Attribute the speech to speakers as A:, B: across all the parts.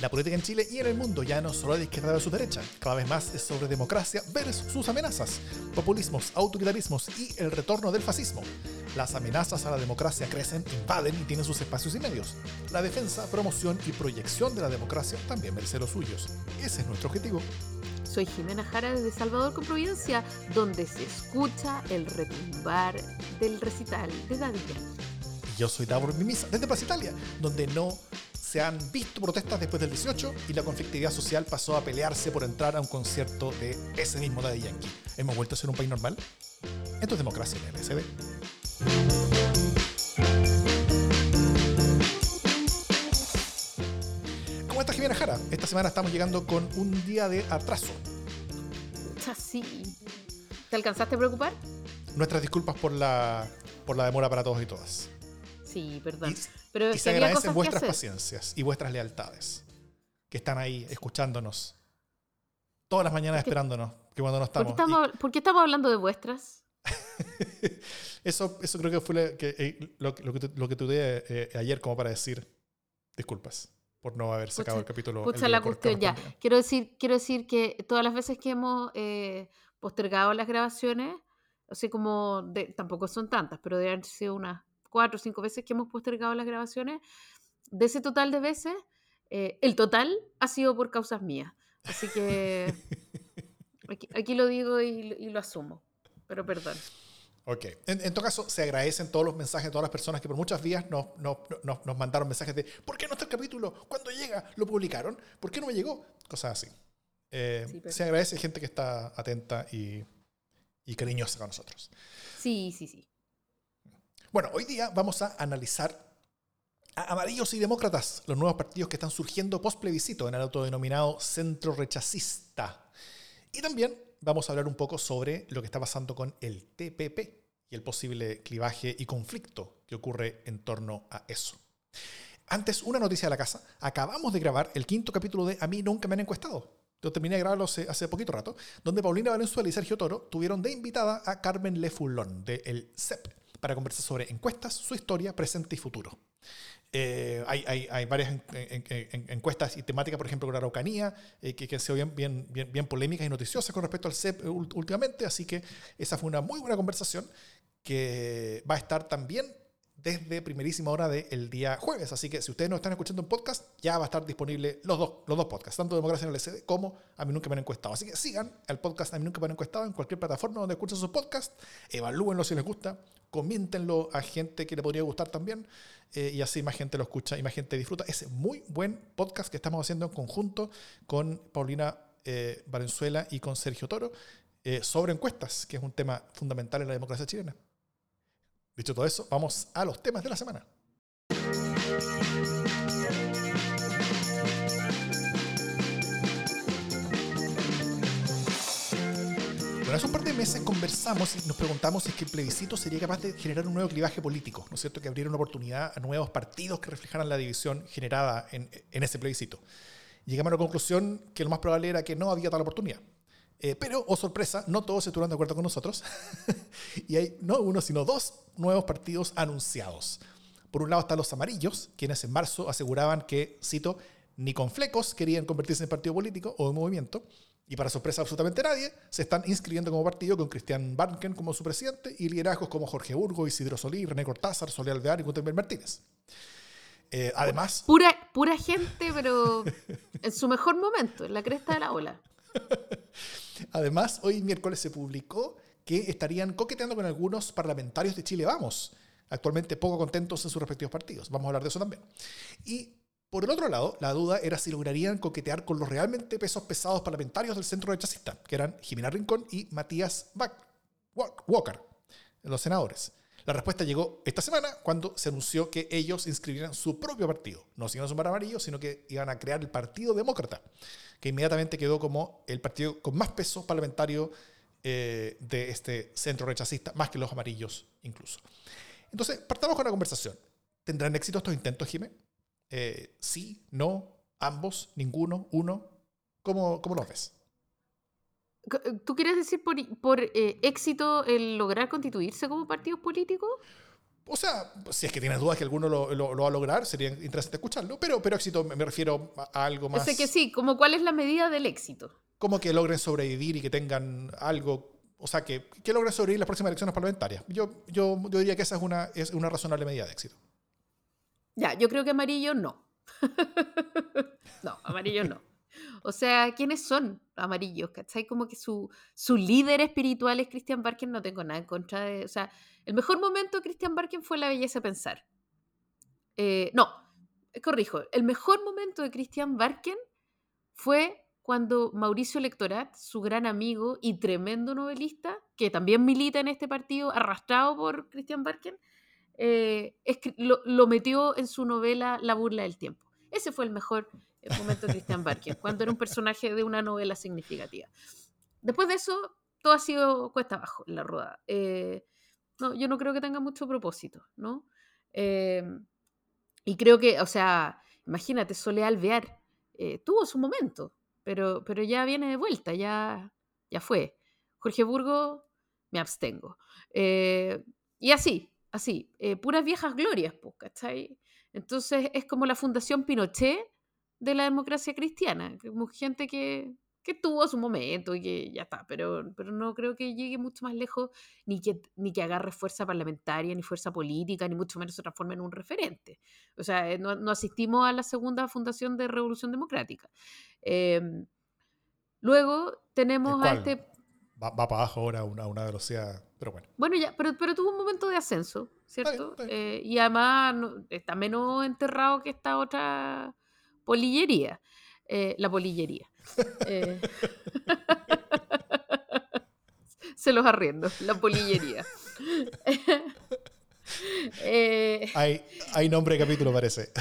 A: La política en Chile y en el mundo ya no solo de izquierda versus derecha, cada vez más es sobre democracia versus sus amenazas, populismos, autoritarismos y el retorno del fascismo. Las amenazas a la democracia crecen, invaden y tienen sus espacios y medios. La defensa, promoción y proyección de la democracia también merece los suyos. Ese es nuestro objetivo.
B: Soy Jimena Jara desde Salvador con Providencia, donde se escucha el retumbar del recital de David
A: Yo soy Davor Mimisa desde Plaza Italia, donde no se han visto protestas después del 18 y la conflictividad social pasó a pelearse por entrar a un concierto de ese mismo Daddy Yankee. ¿Hemos vuelto a ser un país normal? Esto es democracia en el LSD. ¿Cómo estás, Jimena Jara? Esta semana estamos llegando con un día de atraso.
B: Sí. ¿Te alcanzaste a preocupar?
A: Nuestras disculpas por la, por la demora para todos y todas.
B: Sí, perdón.
A: Y,
B: Pero
A: y se agradecen vuestras paciencias y vuestras lealtades que están ahí escuchándonos todas las mañanas esperándonos que cuando no
B: ¿Por qué,
A: estamos.
B: estamos, por qué estamos hablando de vuestras?
A: Y eso, eso creo que fue la- que, eh, lo, lo que, lo que tuve eh, ayer como para decir disculpas por no haber sacado
B: Pucha-
A: el capítulo. el
B: Pucha
A: día
B: la cuestión ya. Quiero decir, quiero decir que todas las veces que hemos eh, postergado las grabaciones, así como de, tampoco son tantas, pero deben haber sido unas cuatro o cinco veces que hemos postergado las grabaciones, de ese total de veces, eh, el total ha sido por causas mías. Así que aquí, aquí lo digo y, y lo asumo. Pero perdón.
A: Ok. En, en todo caso, se agradecen todos los mensajes de todas las personas que por muchas vías nos, nos, nos, nos mandaron mensajes de ¿por qué no está el capítulo? ¿Cuándo llega? ¿Lo publicaron? ¿Por qué no me llegó? Cosas así. Eh,
B: Sí,
A: Se agradece gente que está atenta y, y cariñosa con nosotros.
B: Sí, sí, sí.
A: Bueno, hoy día vamos a analizar a Amarillos y Demócratas, los nuevos partidos que están surgiendo post plebiscito en el autodenominado centro rechacista. Y también vamos a hablar un poco sobre lo que está pasando con el TPP y el posible clivaje y conflicto que ocurre en torno a eso. Antes, una noticia de la casa. Acabamos de grabar el quinto capítulo de A mí nunca me han encuestado. Yo terminé de grabarlo hace, hace poquito rato, donde Paulina Valenzuela y Sergio Toro tuvieron de invitada a Carmen Lefulón de El CEP para conversar sobre encuestas, su historia, presente y futuro. Eh, hay, hay- varias en- en- en- encuestas y temáticas, por ejemplo, con la Araucanía, eh, que, han sido bien, bien, bien, polémicas y noticiosas con respecto al CEP ul- últimamente, así que esa fue una muy buena conversación que va a estar también desde primerísima hora del día jueves. Así que si ustedes no están escuchando un podcast, ya va a estar disponible los dos, los dos podcasts, tanto Democracia en el SD como A mí nunca me han encuestado. Así que sigan el podcast A mí nunca me han encuestado en cualquier plataforma donde escuchen sus podcasts, evalúenlo si les gusta, coméntenlo a gente que le podría gustar también, eh, y así más gente lo escucha y más gente disfruta. Ese muy buen podcast que estamos haciendo en conjunto con Paulina eh, Valenzuela y con Sergio Toro eh, sobre encuestas, que es un tema fundamental en la democracia chilena. Dicho todo eso, vamos a los temas de la semana. Bueno, hace un par de meses conversamos y nos preguntamos si es que el plebiscito sería capaz de generar un nuevo clivaje político, ¿no es cierto? Que abriera una oportunidad a nuevos partidos que reflejaran la división generada en, en ese plebiscito. Llegamos a la conclusión que lo más probable era que no había tal oportunidad. Eh, pero, oh sorpresa, no todos estuvieron de acuerdo con nosotros. y hay no uno, sino dos nuevos partidos anunciados. Por un lado están los amarillos, quienes en marzo aseguraban que, cito, ni con flecos querían convertirse en partido político o en movimiento. Y para sorpresa absolutamente nadie, se están inscribiendo como partido con Cristian Barnken como su presidente y liderazgos como Jorge Burgo, Isidro Solí, René Cortázar, Soledad Alvear y Gutenberg Martínez. Eh, además,
B: Pura, pura gente, pero en su mejor momento, en la cresta de la ola.
A: Además, hoy miércoles se publicó que estarían coqueteando con algunos parlamentarios de Chile Vamos, actualmente poco contentos en sus respectivos partidos. Vamos a hablar de eso también. Y por el otro lado, la duda era si lograrían coquetear con los realmente pesos pesados parlamentarios del centro rechazista, que eran Jimena Rincón y Matías Walker, los senadores. La respuesta llegó esta semana cuando se anunció que ellos inscribirían su propio partido. No se iban a sumar amarillo, sino que iban a crear el Partido Demócrata, que inmediatamente quedó como el partido con más peso parlamentario eh, de este centro rechazista, más que los amarillos incluso. Entonces, partamos con la conversación. ¿Tendrán éxito estos intentos, Jimé? Eh, sí, no, ambos, ninguno, uno. ¿Cómo, cómo los ves?
B: C- ¿Tú quieres decir por, por, eh, éxito el lograr constituirse como partidos políticos?
A: o sea, si es que tienes dudas que alguno lo, lo- lo va a lograr, sería interesante escucharlo, pero, pero éxito me refiero a algo más
B: Sé que sí, como cuál es la medida del éxito.
A: como que logren sobrevivir y que tengan algo, o sea, que, que logren sobrevivir las próximas elecciones parlamentarias. Yo, yo, yo diría que esa es una, es una razonable medida de éxito.
B: Ya, yo creo que amarillo no. no, amarillo no. O sea, ¿quiénes son amarillos? ¿Cachai? Como que su, su líder espiritual es Christian Barken, no tengo nada en contra de... O sea, el mejor momento de Christian Barken fue la belleza pensar. Eh, no, eh, corrijo, el mejor momento de Christian Barken fue cuando Mauricio Lectorat, su gran amigo y tremendo novelista, que también milita en este partido, arrastrado por Christian Barken, eh, lo, lo metió en su novela La burla del tiempo. Ese fue el mejor eh, momento de Christian Barken, cuando era un personaje de una novela significativa. Después de eso, todo ha sido cuesta abajo en la rodada. Eh, no, yo no creo que tenga mucho propósito, ¿no? Eh, y creo que, o sea, imagínate, Sole Alvear eh, tuvo su momento, pero, pero ya viene de vuelta, ya, ya fue. Jorge Burgo, me abstengo. Eh, y así, así, eh, puras viejas glorias, pues, ¿cachai? Entonces es como la Fundación Pinochet de la democracia cristiana, como gente que, que tuvo su momento y que ya está, pero, pero no creo que llegue mucho más lejos ni que, ni que agarre fuerza parlamentaria, ni fuerza política, ni mucho menos se transforme en un referente. O sea, eh, no, no asistimos a la segunda fundación de Revolución Democrática. Eh, luego tenemos a este...
A: Va, va para abajo ahora a una, una velocidad, pero bueno.
B: Bueno, ya, pero, pero tuvo un momento de ascenso, ¿cierto?
A: Está bien, está bien.
B: Eh, y además no- está menos enterrado que esta otra polillería. eh, la polillería. Eh, Se los arriendo, la polillería. Eh,
A: Hay, hay nombre de capítulo, parece.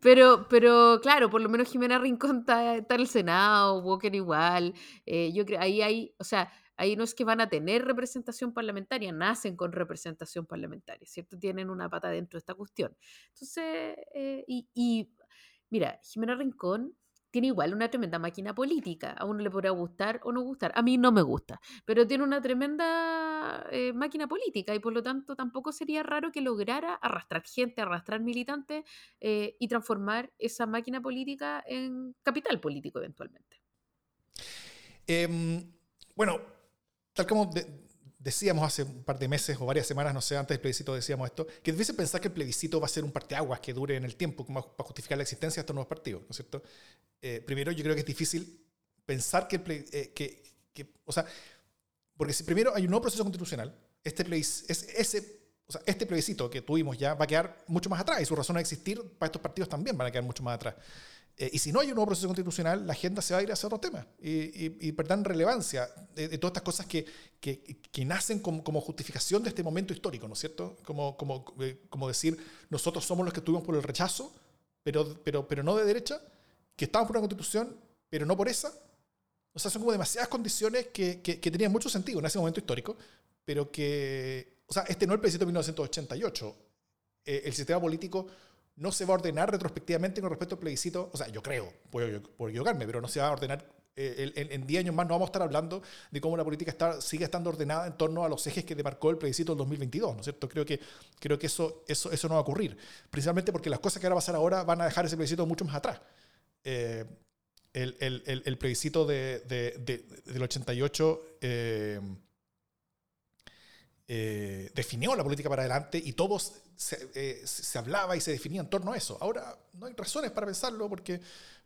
B: Pero, pero claro, por lo menos Jimena Rincón está, está en el Senado, Walker igual. yo creo ahí hay, o sea, ahí no es que van a tener representación parlamentaria, nacen con representación parlamentaria, ¿cierto? Tienen una pata dentro de esta cuestión. Entonces, eh, y, mira, Jimena Rincón tiene igual una tremenda máquina política. A uno le podrá gustar o no gustar. A mí no me gusta, pero tiene una tremenda eh, máquina política y por lo tanto tampoco sería raro que lograra arrastrar gente, arrastrar militantes eh, y transformar esa máquina política en capital político eventualmente.
A: Em, bueno, tal como de- decíamos hace un par de meses o varias semanas, no sé, antes del plebiscito decíamos esto, que es difícil pensar que el plebiscito va a ser un parteaguas que dure en el tiempo como para justificar la existencia de estos nuevos partidos, ¿no es cierto? Eh, primero, yo creo que es difícil pensar que, eh, que, o sea, porque si primero hay un nuevo proceso constitucional, este, plebis- es, ese, o sea, este plebiscito que tuvimos ya va a quedar mucho más atrás y su razón de existir para estos partidos también van a quedar mucho más atrás. Eh, y si no hay un nuevo proceso constitucional, la agenda se va a ir hacia otro tema y, y, y relevancia de todas estas cosas que, que, que nacen como, como justificación de este momento histórico, ¿no es cierto? Como, como, eh, como decir, nosotros somos los que estuvimos por el rechazo, pero, pero, pero no de derecha, que estamos por una constitución, pero no por esa. O sea, son como demasiadas condiciones que, que, que tenían mucho sentido en ese momento histórico, pero que, o sea, este no es el plebiscito de 1988. Eh, el sistema político no se va a ordenar retrospectivamente con respecto al plebiscito, o sea, yo creo, puedo, puedo equivocarme, pero no se va a ordenar, eh, en- en 10 años más no vamos a estar hablando de cómo la política está, sigue estando ordenada en torno a los ejes que demarcó el plebiscito del 2022, ¿no es cierto? Creo que, creo que eso, eso, eso no va a ocurrir, principalmente porque las cosas que van a pasar ahora van a dejar ese plebiscito mucho más atrás. Eh, el, el, el, plebiscito de, de- de- del 88 eh, eh, definió la política para adelante y todos se, eh, hablaba y se definía en torno a eso. Ahora no hay razones para pensarlo porque,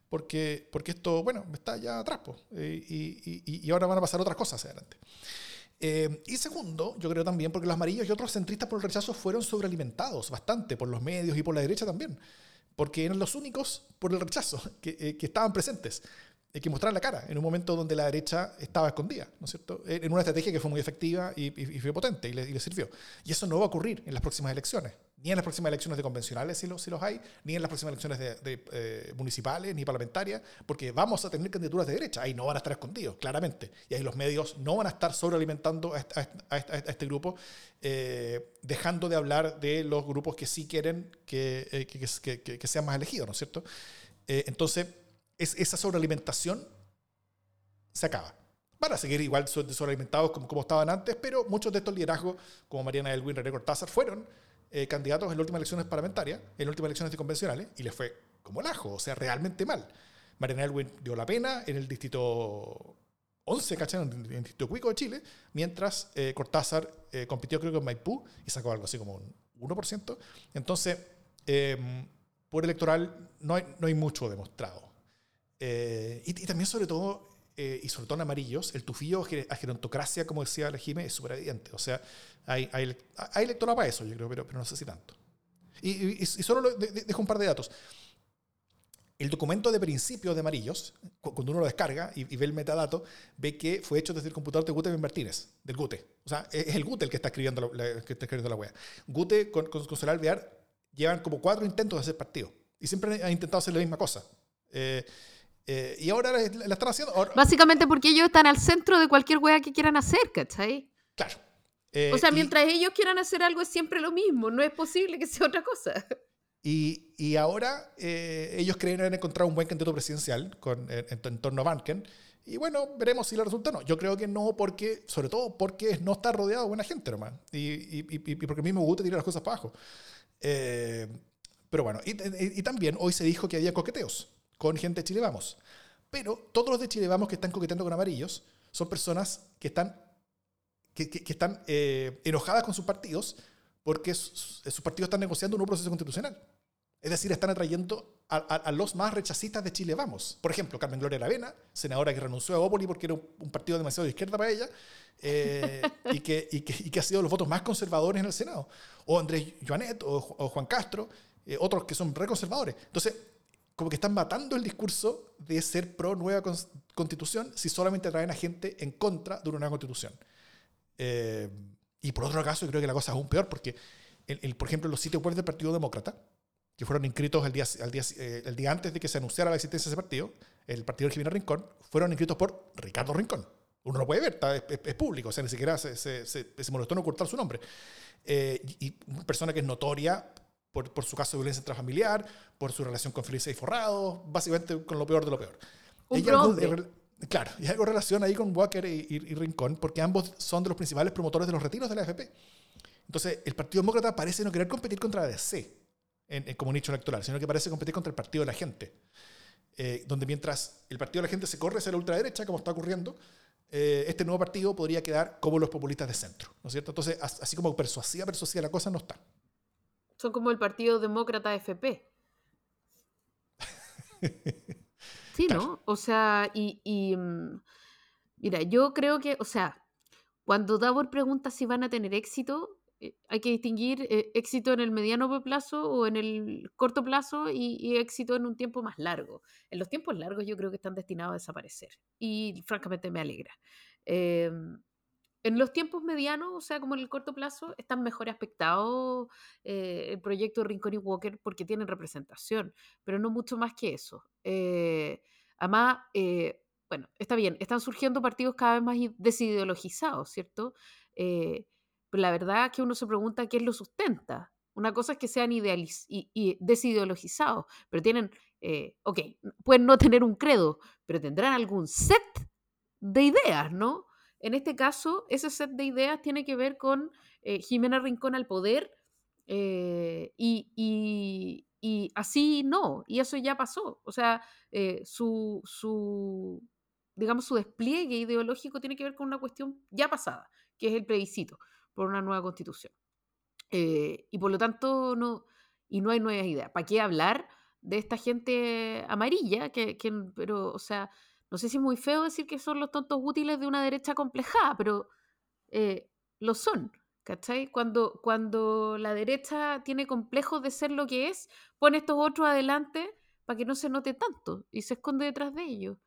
A: porque, porque esto, bueno, está ya atrás eh, y, y- y ahora van a pasar otras cosas hacia adelante. Eh, y segundo, yo creo también porque los amarillos y otros centristas por el rechazo fueron sobrealimentados bastante por los medios y por la derecha también, porque eran los únicos por el rechazo que, eh, que estaban presentes, eh, que mostraron la cara en un momento donde la derecha estaba escondida, ¿no es cierto? En en una estrategia que fue muy efectiva y, y- fue potente y le, sirvió. Y eso no va a ocurrir en las próximas elecciones, ni en las próximas elecciones de convencionales si, los hay, ni en las próximas elecciones de, eh, municipales ni parlamentarias, porque vamos a tener candidaturas de derecha, ahí no van a estar escondidos, claramente. Y ahí los medios no van a estar sobrealimentando a, este- grupo, eh, dejando de hablar de los grupos que sí quieren que, eh, que sean más elegidos, ¿no es cierto? Eh, entonces, es, esa sobrealimentación se acaba. van a seguir igual desalimentados como, como estaban antes, pero muchos de estos liderazgos, como Mariana Elwin, René Cortázar, fueron eh, candidatos en las últimas elecciones parlamentarias, en las últimas elecciones convencionales, y les fue como el ajo, o sea, realmente mal. Mariana Elwin dio la pena en el distrito 11, ¿cachai? En el distrito Cuico de Chile, mientras eh, Cortázar eh, compitió creo que en Maipú y sacó algo así como un 1%. Entonces, em, por electoral no no hay mucho demostrado. Y, y, también sobre todo eh, y sobre todo en amarillos, el tufillo a gerontocracia, como decía la Jime, es súper evidente. O sea, hay, hay, hay lectura para eso, yo creo, pero, pero no sé si tanto. Y, y, solo dejo un par de datos. El documento de principios de amarillos, cuando uno lo descarga y, ve el metadato, ve que fue hecho desde el computador de Gute Martínez, del Gute. O sea, es el Gute el que está escribiendo la, que está escribiendo la web. Gute con, con, con Solar VR llevan como cuatro intentos de hacer partido. Y siempre han intentado hacer la misma cosa. Eh, eh, y ahora la, están haciendo.
B: Básicamente porque ellos están al centro de cualquier wea que quieran hacer, ¿cachai?
A: Claro.
B: o sea, eh, mientras ellos quieran hacer algo es siempre lo mismo, no es posible que sea otra cosa.
A: Y, y ahora eh, ellos creen haber encontrado un buen candidato presidencial con, en, torno a Banken. Y bueno, veremos si le resulta o no. Yo creo que no, porque, sobre todo porque no está rodeado de buena gente, nomás. Y, y, y porque el mismo Gute tira las cosas para abajo. pero bueno, y, también hoy se dijo que había coqueteos con gente de Chile Vamos. Pero todos los de Chile Vamos que están coqueteando con amarillos son personas que están, que, están eh, enojadas con sus partidos porque sus, partidos están negociando un nuevo proceso constitucional. Es decir, están atrayendo a, los más rechazistas de Chile Vamos. Por ejemplo, Carmen Gloria Aravena, senadora que renunció a Opoli porque era un, partido demasiado de izquierda para ella eh, y, que, y, que, ha sido los votos más conservadores en el Senado. O Andrés Joanet o, o Juan Castro, eh, otros que son reconservadores. Entonces, como que están matando el discurso de ser pro nueva constitución si solamente traen a gente en contra de una nueva constitución. Eh, y por otro caso, creo que la cosa es aún peor porque, el, por ejemplo, los sitios web del Partido Demócrata, que fueron inscritos el día, día, eh, el día antes de que se anunciara la existencia de ese partido, el partido de Jiménez Rincón, fueron inscritos por Ricardo Rincón. Uno lo puede ver, es, público, o sea, ni siquiera se, se, se, molestó en ocultar su nombre. Eh, y una persona que es notoria por, por, su caso de violencia intrafamiliar, por su relación con Felicia y Forrado, básicamente con lo peor de lo peor.
B: Un
A: claro, y algo relación ahí con Walker y, y, Rincón, porque ambos son de los principales promotores de los retiros de la AFP. Entonces, el Partido Demócrata parece no querer competir contra la DC en, como nicho electoral, sino que parece competir contra el Partido de la Gente. Eh, donde mientras el Partido de la Gente se corre hacia la ultraderecha, como está ocurriendo, eh, este nuevo partido podría quedar como los populistas de centro, ¿no es cierto? Entonces, así como persuasiva, persuasiva la cosa no está.
B: Son como el Partido Demócrata FP. Sí, ¿no? O sea, y, mm, mira, yo creo que, o sea, cuando Davor pregunta si van a tener éxito, eh, hay que distinguir eh, éxito en el mediano plazo o en el corto plazo y, éxito en un tiempo más largo. En los tiempos largos yo creo que están destinados a desaparecer y francamente me alegra. Em, en los tiempos medianos, o sea, como en el corto plazo, están mejor aspectados eh, el proyecto Rincón y Walker porque tienen representación, pero no mucho más que eso. Eh, además, eh, bueno, está bien, están surgiendo partidos cada vez más desideologizados, ¿cierto? pero la verdad es que uno se pregunta qué lo sustenta. Una cosa es que sean idealiz y, y desideologizados, pero tienen, ok, pueden no tener un credo, pero tendrán algún set de ideas, ¿no? En este caso, ese set de ideas tiene que ver con eh, Jimena Rincón al poder eh, y, así no, y eso ya pasó. O sea, eh, su, digamos, su despliegue ideológico tiene que ver con una cuestión ya pasada, que es el plebiscito por una nueva constitución. y por lo tanto, no, y no hay nuevas ideas. ¿Para qué hablar de esta gente amarilla? Que, que pero, o sea, no sé si es muy feo decir que son los tontos útiles de una derecha complejada, pero eh, lo son. ¿Cachai? Cuando, cuando la derecha tiene complejos de ser lo que es, pone estos otros adelante para que no se note tanto y se esconde detrás de ellos.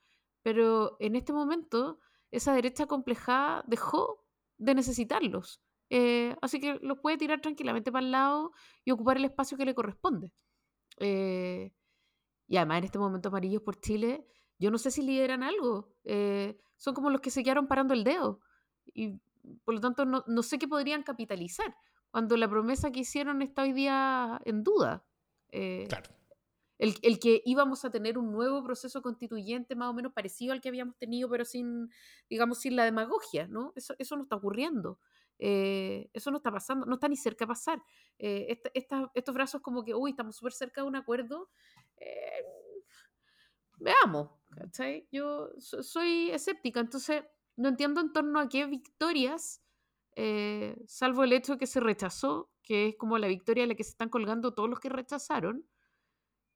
B: Pero en este momento, esa derecha complejada dejó de necesitarlos. Eh, así que los puede tirar tranquilamente para el lado y ocupar el espacio que le corresponde. Eh, y además, en este momento, Amarillos por Chile yo no sé si lideran algo. Eh, son como los que se quedaron parando el dedo. Y por lo tanto no, no, sé qué podrían capitalizar cuando la promesa que hicieron está hoy día en duda. Eh,
A: claro.
B: El, el, que íbamos a tener un nuevo proceso constituyente más o menos parecido al que habíamos tenido, pero sin, digamos, sin la demagogia, ¿no? Eso, eso no está ocurriendo. Eh, eso no está pasando, no está ni cerca de pasar. Eh, esta, esta, estos brazos como que, uy, estamos súper cerca de un acuerdo. Eh, veamos, ¿cachai? Yo so, soy escéptica, entonces no entiendo en torno a qué victorias, eh, salvo el hecho de que se rechazó, que es como la victoria a la que se están colgando todos los que rechazaron,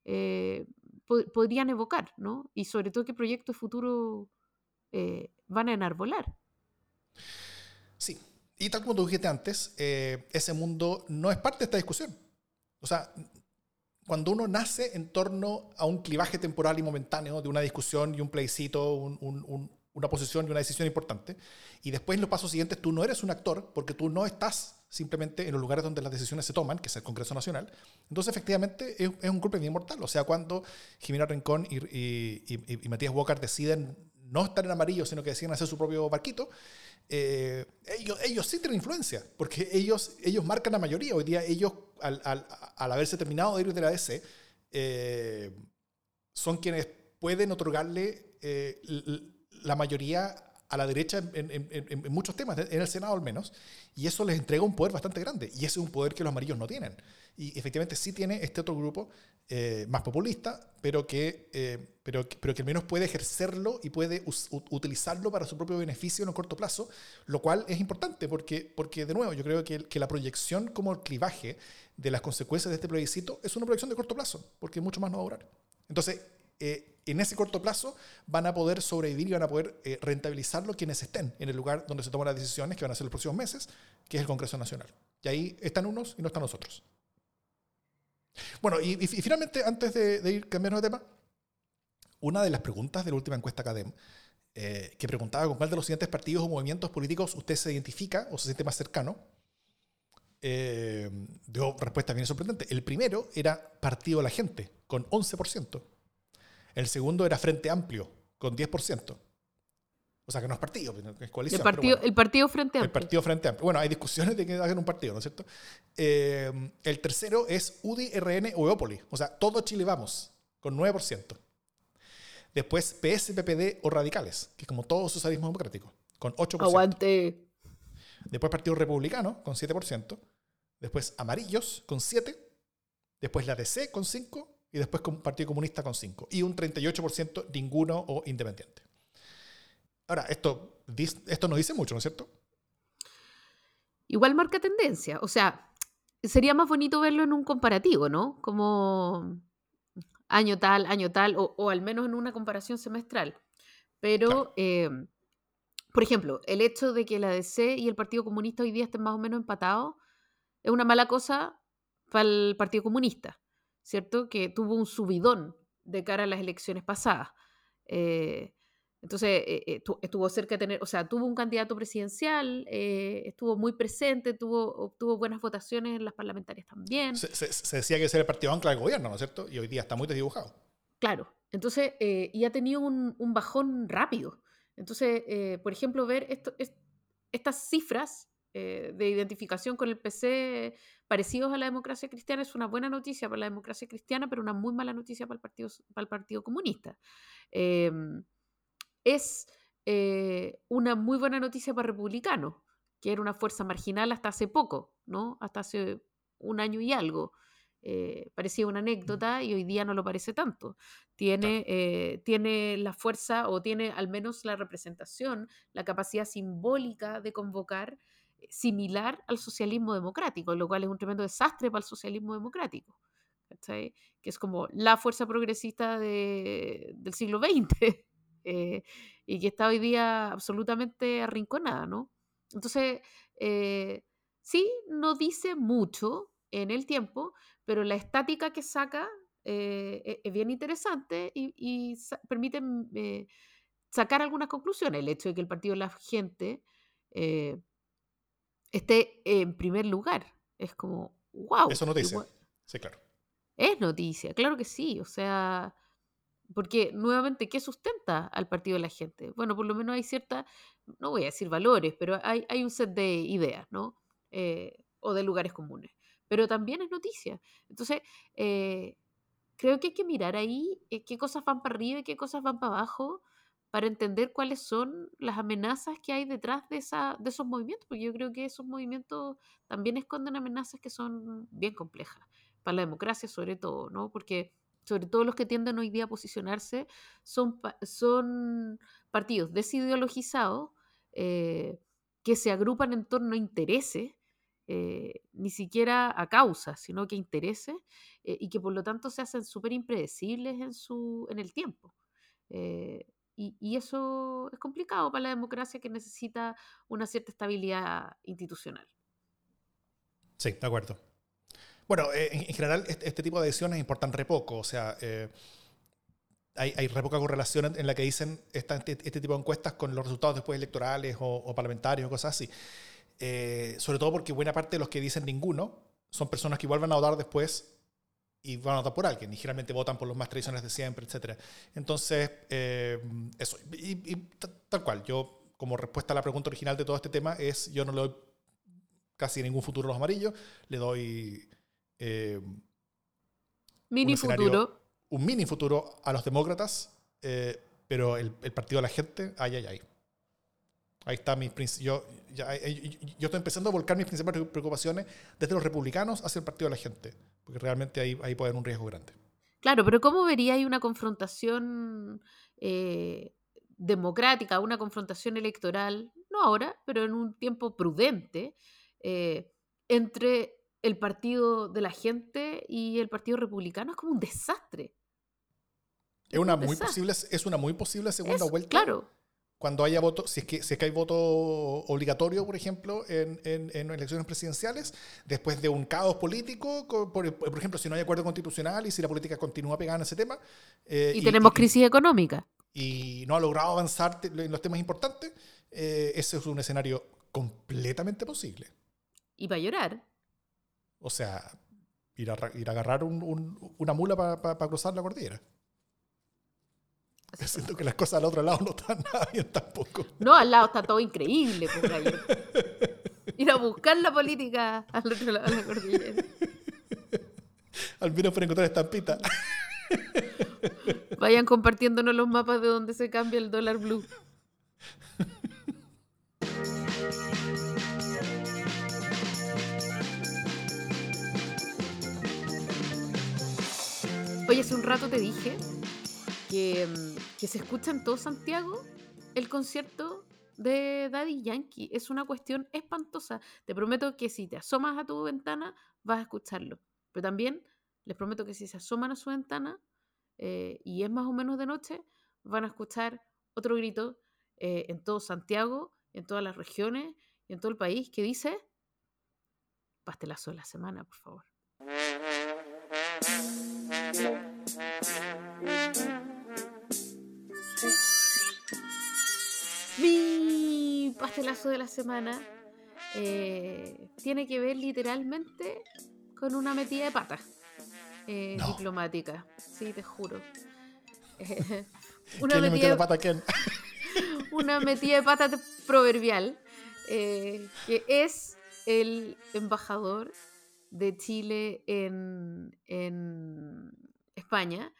B: eh, po podrían evocar, ¿no? Y sobre todo qué proyectos futuros eh, van a enarbolar.
A: Sí, y tal como tú dijiste antes, eh, ese mundo no es parte de esta discusión. O sea, cuando uno nace en torno a un clivaje temporal y momentáneo de una discusión y un plebiscito, un, un, un, una posición y una decisión importante, y después en los pasos siguientes tú no eres un actor porque tú no estás simplemente en los lugares donde las decisiones se toman, que es el Congreso Nacional, entonces efectivamente es, es un golpe bien mortal. O sea, cuando Jimena Rincón y, y, y, y Matías Walker deciden no estar en amarillo, sino que deciden hacer su propio barquito, eh, ellos, ellos sí tienen influencia, porque ellos, ellos marcan la mayoría. Hoy día ellos, al, al, al haberse terminado de ir de la DC, eh, son quienes pueden otorgarle eh, la mayoría a la derecha en, muchos temas, en el Senado al menos, y eso les entrega un poder bastante grande, y ese es un poder que los amarillos no tienen. Y efectivamente sí tiene este otro grupo eh, más populista, pero que, eh, pero, pero que al menos puede ejercerlo y puede utilizarlo para su propio beneficio en un corto plazo, lo cual es importante porque, porque de nuevo, yo creo que, que la proyección como el clivaje de las consecuencias de este plebiscito es una proyección de corto plazo, porque mucho más no va a durar. Entonces, eh, en ese corto plazo van a poder sobrevivir y van a poder eh, rentabilizarlo quienes estén en el lugar donde se toman las decisiones, que van a ser los próximos meses, que es el Congreso Nacional. Y ahí están unos y no están los otros. Bueno, y, y, y finalmente, antes de, de, ir cambiando de tema, una de las preguntas de la última encuesta CADEM, eh, que preguntaba con cuál de los siguientes partidos o movimientos políticos usted se identifica o se siente más cercano, eh, dio respuesta bien sorprendente. El primero era Partido de la Gente, con 11%. El segundo era Frente Amplio, con 10%. O sea, que no es partido, es coalición.
B: El partido,
A: bueno,
B: el partido Frente Amplio.
A: El partido Frente Amplio. Bueno, hay discusiones de que hagan un partido, ¿no es cierto? Eh, el tercero es UDI, RN o Eópolis. O sea, todo Chile vamos, con 9%. Después PS, PPD o Radicales, que es como todo socialismo democrático, con 8%.
B: Aguante.
A: Después Partido Republicano, con 7%. Después Amarillos, con 7%. Después la DC, con 5%. Y después Partido Comunista, con 5%. Y un 38% ninguno o independiente. Ahora, esto, esto no dice mucho, ¿no es cierto?
B: Igual marca tendencia. O sea, sería más bonito verlo en un comparativo, ¿no? Como año tal, año tal, o, o al menos en una comparación semestral. Pero, claro. eh, por ejemplo, el hecho de que la DC y el Partido Comunista hoy día estén más o menos empatados es una mala cosa para el Partido Comunista, ¿cierto? Que tuvo un subidón de cara a las elecciones pasadas. Eh, entonces, eh, estuvo cerca de tener, o sea, tuvo un candidato presidencial, eh, estuvo muy presente, tuvo, obtuvo buenas votaciones en las parlamentarias también.
A: Se, se, se decía que ese era el partido ancla del gobierno, ¿no es cierto? Y hoy día está muy desdibujado.
B: Claro, entonces, eh, y ha tenido un, un, bajón rápido. Entonces, eh, por ejemplo, ver esto, es, estas cifras eh, de identificación con el PC parecidos a la democracia cristiana es una buena noticia para la democracia cristiana, pero una muy mala noticia para el Partido, para el partido Comunista. Eh, es eh, una muy buena noticia para republicanos, que era una fuerza marginal hasta hace poco, ¿no? Hasta hace un año y algo. Eh, parecía una anécdota y hoy día no lo parece tanto. Tiene, eh, tiene la fuerza o tiene al menos la representación, la capacidad simbólica de convocar similar al socialismo democrático, lo cual es un tremendo desastre para el socialismo democrático. ¿cachai? Que es como la fuerza progresista de, del siglo XX. Eh, y que está hoy día absolutamente arrinconada, ¿no? Entonces, eh, sí, no dice mucho en el tiempo, pero la estática que saca eh, es bien interesante y, permite eh, sacar algunas conclusiones. El hecho de que el Partido de la Gente esté en primer lugar es como, wow.
A: Eso noticia. Igual. Sí, claro.
B: Es noticia, claro que sí. O sea, porque nuevamente, ¿qué sustenta al partido de la gente? Bueno, por lo menos hay cierta, no voy a decir valores, pero hay, hay un set de ideas, ¿no? Eh, o de lugares comunes. Pero también es noticia. Entonces, eh, creo que hay que mirar ahí eh, qué cosas van para arriba y qué cosas van para abajo para entender cuáles son las amenazas que hay detrás de, esa, de esos movimientos, porque yo creo que esos movimientos también esconden amenazas que son bien complejas, para la democracia sobre todo, ¿no? Porque sobre todo los que tienden hoy día a posicionarse son, son partidos desideologizados eh, que se agrupan en torno a intereses, eh, ni siquiera a causas, sino que intereses, eh, y que por lo tanto se hacen súper impredecibles en, su, en el tiempo. Y, eso es complicado para la democracia que necesita una cierta estabilidad institucional.
A: Sí, de acuerdo. Bueno, en, general este, este, tipo de decisiones importan re poco, o sea, hay, hay re poca correlación en la que dicen este, este, tipo de encuestas con los resultados después electorales o, parlamentarios o cosas así. Eh, sobre todo porque buena parte de los que dicen ninguno son personas que vuelvan a votar después y van a votar por alguien, y generalmente votan por los más tradicionales de siempre, etc. Entonces, eh, eso. Y, tal cual, yo como respuesta a la pregunta original de todo este tema es, yo no le doy casi ningún futuro a los amarillos, le doy... Eh,
B: mini futuro
A: un mini futuro a los demócratas, eh, pero el, partido de la gente, ay, ay, ay. Ahí está mi yo, ya, eh, yo estoy empezando a volcar mis principales preocupaciones desde los republicanos hacia el partido de la gente, porque realmente ahí, ahí puede haber un riesgo grande.
B: Claro, pero ¿cómo vería ahí una confrontación eh, democrática, una confrontación electoral, no ahora, pero en un tiempo prudente, entre el partido de la gente y el partido republicano? Es como un desastre.
A: Es una, muy posible, es una muy posible segunda vuelta.
B: Claro.
A: Cuando haya voto, si es que, si es que hay voto obligatorio, por ejemplo, en, en, en, elecciones presidenciales, después de un caos político, por, por, ejemplo, si no hay acuerdo constitucional y si la política continúa pegada en ese tema.
B: Eh, y, tenemos crisis económica.
A: Y no ha logrado avanzar en los temas importantes, eh, ese es un escenario completamente posible.
B: Y para llorar.
A: O sea, ir a, ir a agarrar un, una mula para cruzar la cordillera. Siento que las cosas al otro lado no están nada bien tampoco.
B: No, al lado está todo increíble. Pues, Ir a buscar la política al otro lado de la cordillera.
A: Al menos para encontrar estampita.
B: Vayan compartiéndonos los mapas de donde se cambia el dólar blue. Oye, hace un rato te dije que, mm, que se escucha en todo Santiago el concierto de Daddy Yankee. Es una cuestión espantosa. Te prometo que si te asomas a tu ventana vas a escucharlo. Pero también les prometo que si se asoman a su ventana eh, y es más o menos de noche, van a escuchar otro grito eh, en todo Santiago, en todas las regiones y en todo el país que dice pastelazo de la semana, por favor. Pastelazo de la semana eh, tiene que ver literalmente con una metida de pata eh, diplomática. Sí, te juro.
A: una metida de pata quién?
B: una metida de pata proverbial eh, que es el embajador de Chile en, en España,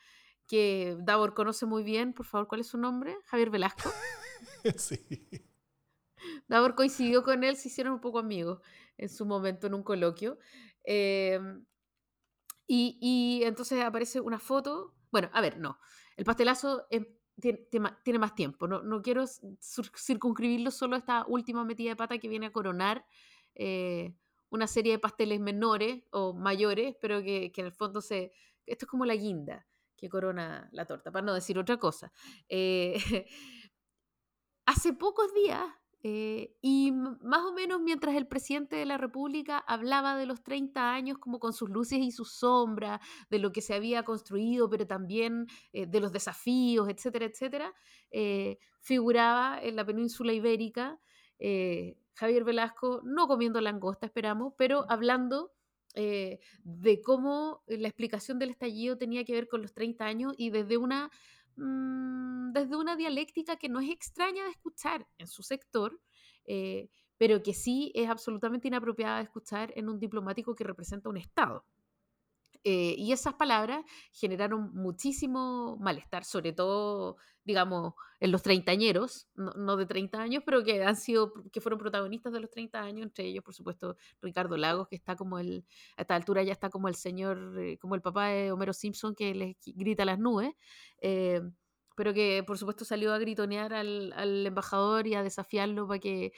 B: que Davor conoce muy bien. Por favor, ¿cuál es su nombre? Javier Velasco. sí. Davor coincidió con él, se hicieron un poco amigos en su momento en un coloquio. Em, y, entonces aparece una foto. Bueno, a ver, no. El pastelazo tiene, más tiempo. No, no quiero circunscribirlo solo a esta última metida de pata que viene a coronar eh, una serie de pasteles menores o mayores, pero que, que, en el fondo se. Esto es como la guinda que corona la torta, para no decir otra cosa. Eh, hace pocos días, eh, y más o menos mientras el presidente de la República hablaba de los 30 años como con sus luces y sus sombras, de lo que se había construido, pero también eh, de los desafíos, etcétera, etcétera, eh, figuraba en la península ibérica Javier Velasco, no comiendo langosta, esperamos, pero hablando de cómo la explicación del estallido tenía que ver con los 30 años y desde una Mm, desde una dialéctica que no es extraña de escuchar en su sector, eh, pero que sí es absolutamente inapropiada de escuchar en un diplomático que representa un Estado. Eh, y esas palabras generaron muchísimo malestar, sobre todo, digamos, en los treintañeros, no, no, de 30 años, pero que han sido, que fueron protagonistas de los 30 años, entre ellos, por supuesto, Ricardo Lagos, que está como el, a esta altura ya está como el señor, eh, como el papá de Homero Simpson, que le grita a las nubes. Eh, pero que por supuesto salió a gritonear al, al embajador y a desafiarlo para que,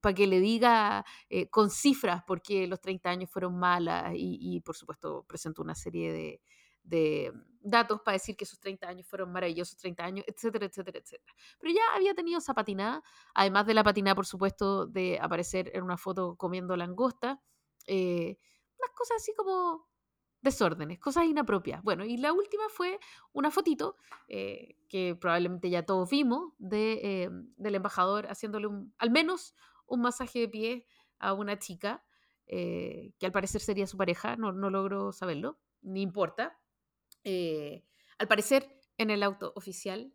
B: para que le diga eh, con cifras por qué los 30 años fueron malas y, y por supuesto presentó una serie de, de, datos para decir que esos 30 años fueron maravillosos 30 años, etcétera, etcétera, etcétera. Pero ya había tenido esa patinada, además de la patinada, por supuesto, de aparecer en una foto comiendo langosta, eh, unas cosas así como desórdenes, cosas inapropias. Bueno, y la última fue una fotito eh, que probablemente ya todos vimos de, eh, del embajador haciéndole un, al menos un masaje de pie a una chica eh, que al parecer sería su pareja, no, no logro saberlo, ni importa. Al parecer en el auto oficial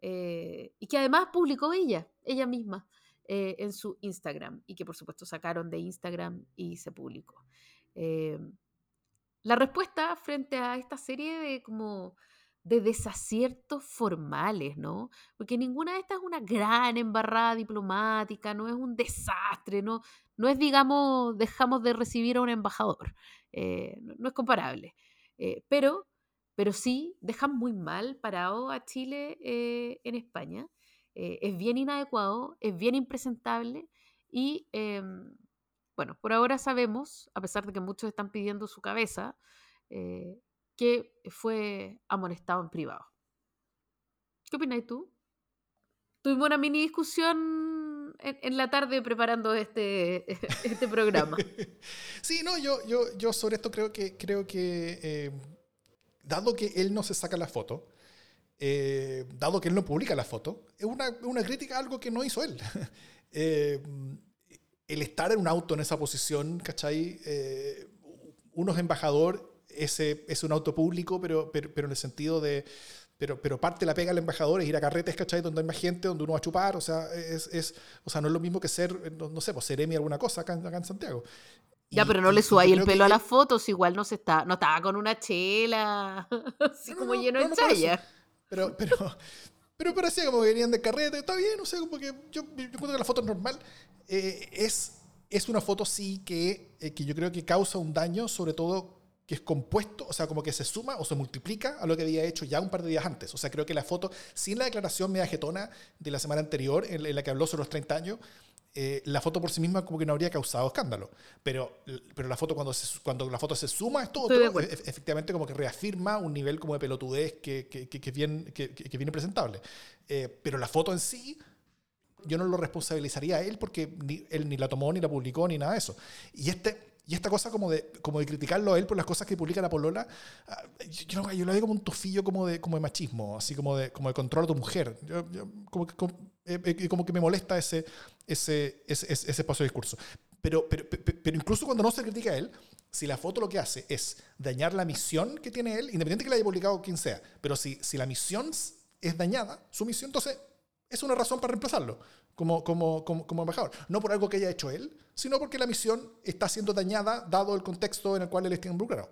B: y que además publicó ella, ella misma, en su Instagram y que por supuesto sacaron de Instagram y se publicó. Eh, la respuesta frente a esta serie de como de desaciertos formales, ¿no? Porque ninguna de estas es una gran embarrada diplomática, no es un desastre, no, no es, digamos, dejamos de recibir a un embajador, eh, no, es comparable. Eh, pero, pero sí dejan muy mal parado a Chile eh, en España. es bien inadecuado, es bien impresentable y em, bueno, por ahora sabemos, a pesar de que muchos están pidiendo su cabeza, eh, que fue amonestado en privado. ¿Qué opinas tú? Tuvimos una mini discusión en, en la tarde preparando este, este programa.
A: sí, no, yo, yo, yo sobre esto creo que, creo que eh, dado que él no se saca la foto, eh, dado que él no publica la foto, es una, una crítica a algo que no hizo él. el estar en un auto en esa posición, ¿cachai? Eh, uno es embajador, ese es un auto público, pero, pero, pero en el sentido de... Pero, pero parte la pega al embajador es ir a carretes, ¿cachai? Donde hay más gente, donde uno va a chupar, o sea, es, es o sea no es lo mismo que ser, no, no sé, pues ser Emi alguna cosa acá, acá en Santiago.
B: Ya, pero no le subáis el pelo a las fotos, igual no se está, no estaba con una chela, así no, como no, lleno de chaya.
A: Pero, pero, pero parecía como que venían de carrete, está bien, no sé, porque yo, yo encuentro que la foto normal. Eh, es, es una foto sí que, eh, que yo creo que causa un daño, sobre todo que es compuesto, o sea, como que se suma o se multiplica a lo que había hecho ya un par de días antes. O sea, creo que la foto, sin la declaración media jetona de la semana anterior, en la que habló sobre los 30 años, eh, la foto por sí misma como que no habría causado escándalo. Pero, pero la foto cuando, se, cuando la foto se suma a esto otro, e efectivamente como que reafirma un nivel como de pelotudez que, que, que, que bien, que, que, viene presentable. Eh, pero la foto en sí yo no lo responsabilizaría a él porque ni, él ni la tomó, ni la publicó, ni nada de eso. Y, este, y esta cosa como de, como de criticarlo a él por las cosas que publica la polola, yo, yo, yo lo veo como un tufillo como de, como de machismo, así como de, como de control a tu mujer. Yo, yo como, que, como, eh, como, que me molesta ese, ese, ese, ese, ese paso de discurso. Pero, pero, pero incluso cuando no se critica a él, si la foto lo que hace es dañar la misión que tiene él, independiente que la haya publicado quien sea, pero si, si la misión es dañada, su misión, entonces es una razón para reemplazarlo como, como, como, como, embajador. No por algo que haya hecho él, sino porque la misión está siendo dañada dado el contexto en el cual él está involucrado.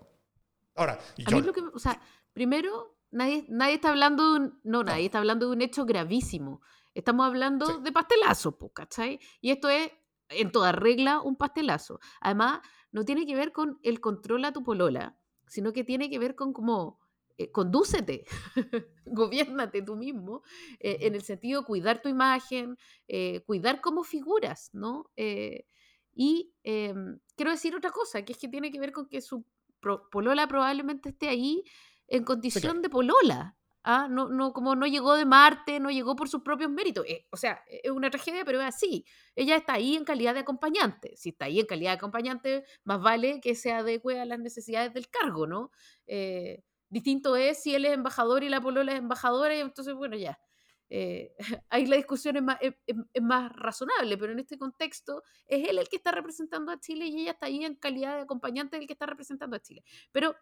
A: Ahora,
B: yo, a mí lo que, o sea, primero, nadie, nadie está hablando de un, no, no, nadie está hablando de un hecho gravísimo. Estamos hablando sí. de pastelazo, ¿cachai? Y esto es, en toda regla, un pastelazo. Además, no tiene que ver con el control a tu polola, sino que tiene que ver con cómo eh, condúcete, gobiernate tú mismo, eh, en el sentido de cuidar tu imagen, eh, cuidar cómo figuras, ¿no? Eh, y em, quiero decir otra cosa, que es que tiene que ver con que su pro polola probablemente esté ahí en condición sí, claro. de polola. ¿Ah? No, no, como no llegó de Marte, no llegó por sus propios méritos. Eh, o sea, es una tragedia, pero es así. Ella está ahí en calidad de acompañante. Si está ahí en calidad de acompañante, más vale que se adecue a las necesidades del cargo, ¿no? Eh, Distinto es si él es embajador y la polola es embajadora, y entonces, bueno, ya. Eh, ahí la discusión es más, es, es más, razonable, pero en este contexto es él el que está representando a Chile y ella está ahí en calidad de acompañante del que está representando a Chile. Pero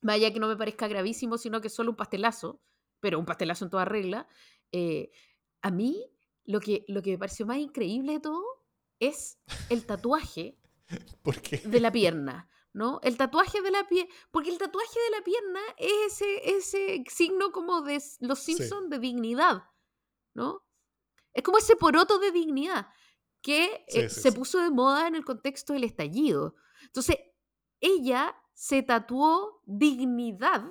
B: vaya que no me parezca gravísimo, sino que es solo un pastelazo, pero un pastelazo en toda regla. Eh, a mí lo que, lo que me pareció más increíble de todo es el tatuaje
A: ¿Por qué?
B: de la pierna. ¿no? El tatuaje de la pierna, porque el tatuaje de la pierna es ese, ese signo como de los Simpsons de dignidad, ¿no? Es como ese poroto de dignidad que eh, se puso de moda en el contexto del estallido. Entonces, ella se tatuó dignidad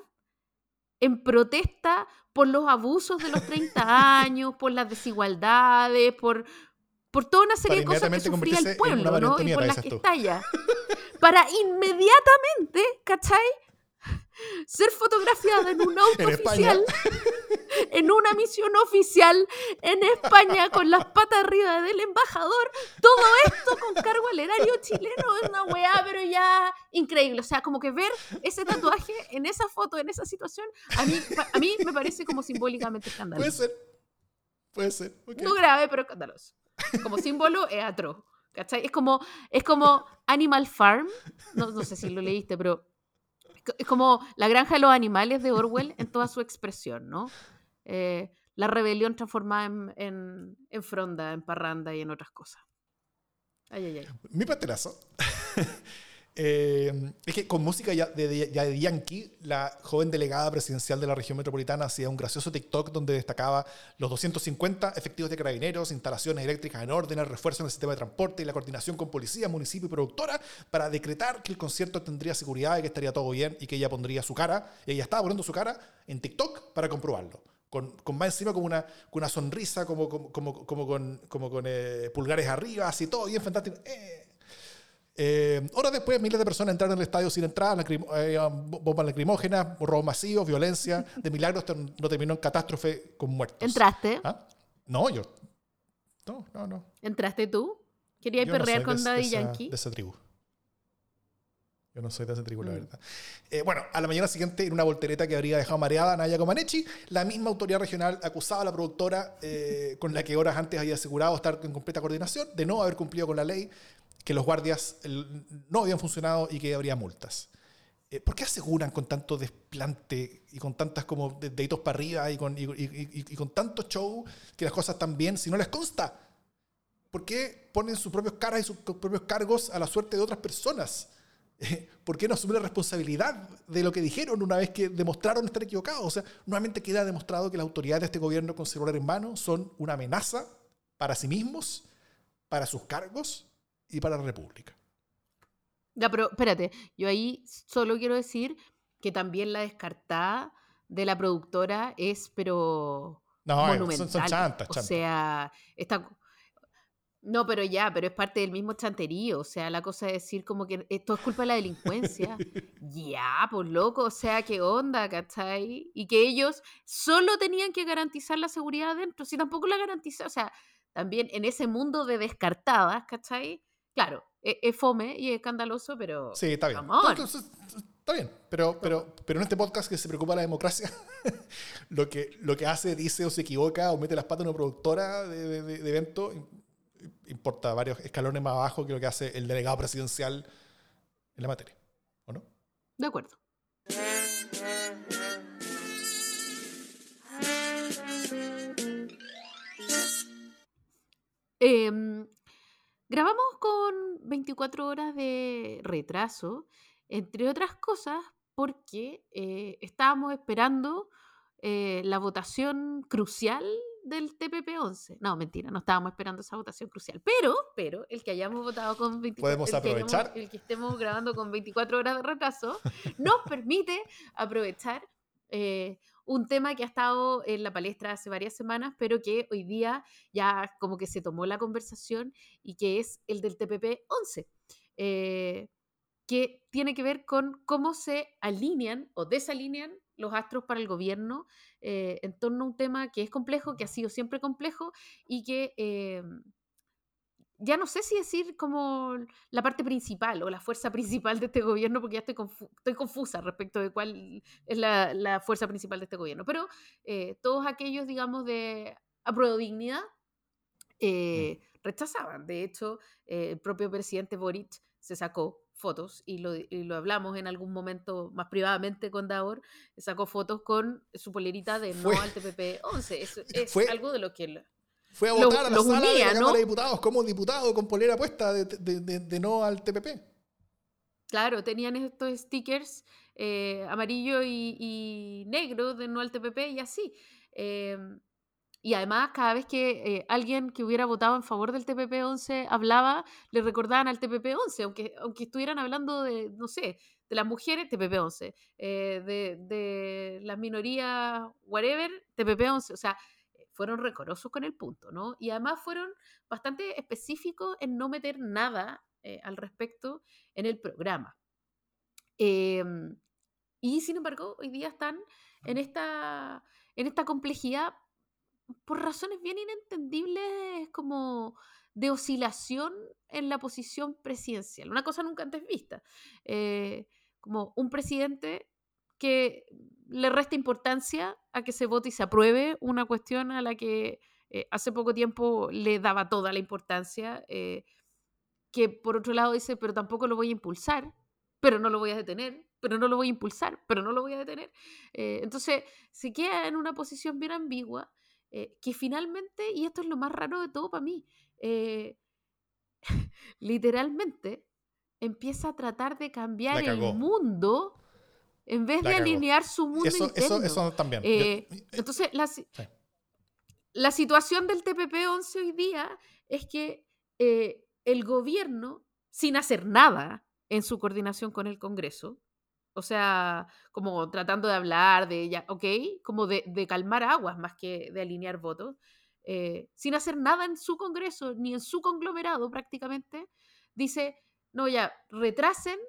B: en protesta por los abusos de los 30 años, por las desigualdades, por, por toda una serie de cosas que sufría el pueblo, ¿no? Y por las que estalla. Para inmediatamente, ¿cachai? Ser fotografiada en un auto oficial, en una misión oficial en España con las patas arriba del embajador, todo esto con cargo al erario chileno es una weá, pero ya increíble. O sea, como que ver ese tatuaje en esa foto, en esa situación, a mí, a mí me parece como simbólicamente escandaloso.
A: Puede ser. Puede ser.
B: No grave, pero escandaloso como símbolo es atroz. ¿Cachai? Es como, es como Animal Farm, no, no sé si lo leíste, pero es como la granja de los animales de Orwell en toda su expresión, ¿no? Eh, la rebelión transformada en, en, en, fronda, en parranda y en otras cosas. Ay, ay, ay.
A: Mi paterazo Eh, es que con música ya de, Yankee, la joven delegada presidencial de la región metropolitana hacía un gracioso TikTok donde destacaba los 250 efectivos de carabineros, instalaciones eléctricas en orden, el refuerzo en el sistema de transporte y la coordinación con policía, municipio y productora para decretar que el concierto tendría seguridad y que estaría todo bien y que ella pondría su cara, y ella estaba poniendo su cara en TikTok para comprobarlo. Con, con, más encima como una, con una sonrisa, como, como, como, como con, como con eh, pulgares arriba, así todo bien fantástico. Eh, eh, horas después, miles de personas entraron en el estadio sin entrada, eh, bombas lacrimógenas, robos masivos, violencia. De milagros no terminó en catástrofe con muertos.
B: ¿Entraste?
A: ¿Ah? No, yo. No, no, no.
B: ¿Entraste tú? ¿Querías perrear con Daddy Yankee?
A: de esa tribu. Yo no soy de esa tribu, la mm. verdad. Eh, bueno, a la mañana siguiente, en una voltereta que habría dejado mareada a Naya Comaneci, la misma autoridad regional acusaba a la productora, con la que horas antes había asegurado estar en completa coordinación, de no haber cumplido con la ley, que los guardias no habían funcionado y que habría multas. Eh, ¿Por qué aseguran con tanto desplante y con tantas como deditos para arriba y con, y, con tanto show que las cosas están bien si no les consta? ¿Por qué ponen sus propios caras y sus propios cargos a la suerte de otras personas? ¿Por qué no asumen la responsabilidad de lo que dijeron una vez que demostraron estar equivocados? O sea, nuevamente queda demostrado que las autoridades de este gobierno con celular en mano son una amenaza para sí mismos, para sus cargos y para la República.
B: Ya, pero espérate, yo ahí solo quiero decir que también la descartada de la productora es, pero
A: no, monumental. Son, chantas,
B: O sea, está... No, pero ya, pero es parte del mismo chanterío. O sea, la cosa de decir como que esto es culpa de la delincuencia. ya, pues loco, o sea, qué onda, ¿cachai? Y que ellos solo tenían que garantizar la seguridad adentro. Si tampoco la garantizan, o sea, también en ese mundo de descartadas, ¿cachai? Claro, e, es, fome y es escandaloso, pero.
A: Sí, está bien. está bien, pero, pero, pero en este podcast que se preocupa de la democracia, lo, que, lo que hace, dice o se equivoca o mete las patas en una productora de, de, evento importa varios escalones más abajo que lo que hace el delegado presidencial en la materia, ¿o no?
B: De acuerdo. Eh, Grabamos con 24 horas de retraso, entre otras cosas porque eh, estábamos esperando eh, la votación crucial del TPP-11. No, mentira, no estábamos esperando esa votación crucial. Pero, pero, el que hayamos votado con 24
A: Podemos aprovechar.
B: el que estemos grabando con 24 horas de retraso, nos permite aprovechar eh, un tema que ha estado en la palestra hace varias semanas, pero que hoy día ya como que se tomó la conversación y que es el del TPP-11, eh, que tiene que ver con cómo se alinean o desalinean los astros para el gobierno eh, en torno a un tema que es complejo, que ha sido siempre complejo y que ya no sé si decir como la parte principal o la fuerza principal de este gobierno, porque ya estoy, estoy confusa respecto de cuál es la, fuerza principal de este gobierno, pero eh, todos aquellos, digamos, de apruebo dignidad, mm. eh, rechazaban. De hecho, eh, el propio presidente Boric se sacó fotos y lo, hablamos en algún momento más privadamente con Davor, sacó fotos con su polerita de no al TPP 11. Es, es algo de lo que
A: fue a votar a la sala de la Cámara de Diputados como diputado con polera puesta de, no al TPP.
B: Claro, tenían estos stickers eh, amarillo y, negro de no al TPP y así. Em, y además, cada vez que eh, alguien que hubiera votado en favor del TPP-11 hablaba, le recordaban al TPP-11, aunque, aunque estuvieran hablando de, no sé, de las mujeres, TPP-11, eh, de, de las minorías, whatever, TPP-11. O sea, fueron recorosos con el punto, ¿no? Y además fueron bastante específicos en no meter nada eh, al respecto en el programa. Em, y sin embargo, hoy día están en esta, en esta complejidad por razones bien inentendibles como de oscilación en la posición presidencial. Una cosa nunca antes vista. Eh, como un presidente que le resta importancia a que se vote y se apruebe una cuestión a la que eh, hace poco tiempo le daba toda la importancia que por otro lado dice, pero tampoco lo voy a impulsar, pero no lo voy a detener, pero no lo voy a impulsar, pero no lo voy a detener. Eh, entonces se queda en una posición bien ambigua eh, que finalmente, y esto es lo más raro de todo para mí, eh, literalmente empieza a tratar de cambiar el mundo en vez de alinear su mundo
A: eso, Eso, también.
B: entonces, la, la, situación del TPP-11 hoy día es que el gobierno, sin hacer nada en su coordinación con el Congreso, o sea, como tratando de hablar de ella, ok, como de, calmar aguas más que de alinear votos, eh, sin hacer nada en su Congreso ni en su conglomerado prácticamente, dice, no, ya, retrasen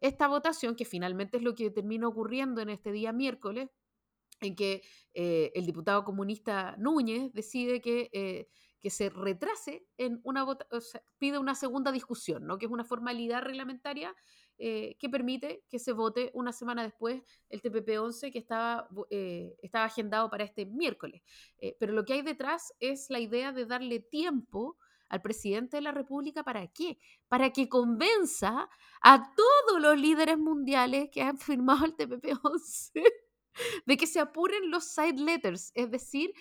B: esta votación, que finalmente es lo que termina ocurriendo en este día miércoles, en que eh, el diputado comunista Núñez decide que eh, que se retrase en una o pide una segunda discusión, ¿no? que es una formalidad reglamentaria eh, que permite que se vote una semana después el TPP-11 que estaba, estaba agendado para este miércoles. Pero lo que hay detrás es la idea de darle tiempo al presidente de la República para qué? Para que convenza a todos los líderes mundiales que han firmado el TPP-11 de que se apuren los side letters, es decir,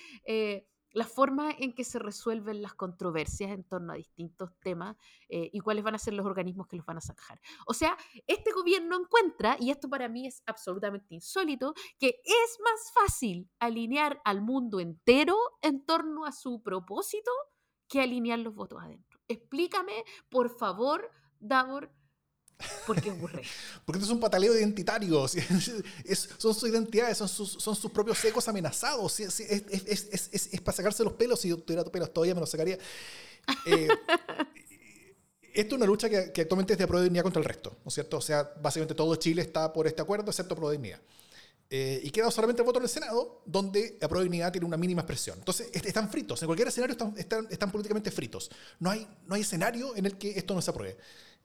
B: la forma en que se resuelven las controversias en torno a distintos temas eh, y cuáles van a ser los organismos que los van a sacar. O sea, este gobierno encuentra, y esto para mí es absolutamente insólito, que es más fácil alinear al mundo entero en torno a su propósito que alinear los votos adentro. Explícame, por favor, Davor, ¿Por qué ocurre?
A: Porque esto es un pataleo identitario. son sus identidades, son sus, son sus propios ecos amenazados. Es, es, para sacarse los pelos. Si yo tuviera pelos todavía me los sacaría. Eh, esto es una lucha que, actualmente es de pro contra el resto, ¿no es cierto? O sea, básicamente todo Chile está por este acuerdo, excepto pro eh, y queda solamente el voto en el Senado, donde la pro tiene una mínima expresión. Entonces, están fritos. En cualquier escenario están, están, están políticamente fritos. No hay, no hay escenario en el que esto no se apruebe.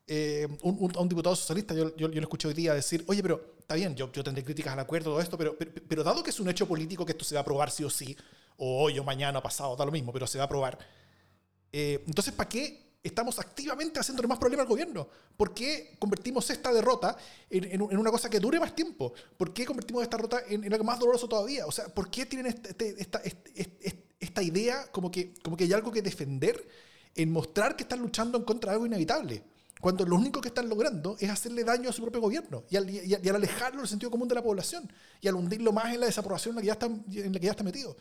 A: Eh, un, a un diputado socialista, yo, yo, yo, lo escuché hoy día decir, oye, pero está bien, yo, yo tendré críticas al acuerdo, todo esto, pero, pero, dado que es un hecho político que esto se va a aprobar sí o sí, o hoy o mañana o pasado, da lo mismo, pero se va a aprobar, eh, entonces, ¿para qué estamos activamente haciéndole más problema al gobierno? ¿Por qué convertimos esta derrota en, en, una cosa que dure más tiempo? ¿Por qué convertimos esta derrota en, algo más doloroso todavía? O sea, ¿por qué tienen este, este, esta, este, esta idea como que, como que hay algo que defender en mostrar que están luchando en contra de algo inevitable? cuando lo único que están logrando es hacerle daño a su propio gobierno y al, y al, alejarlo del sentido común de la población y al hundirlo más en la desaprobación en la que ya está, en la que ya está metido.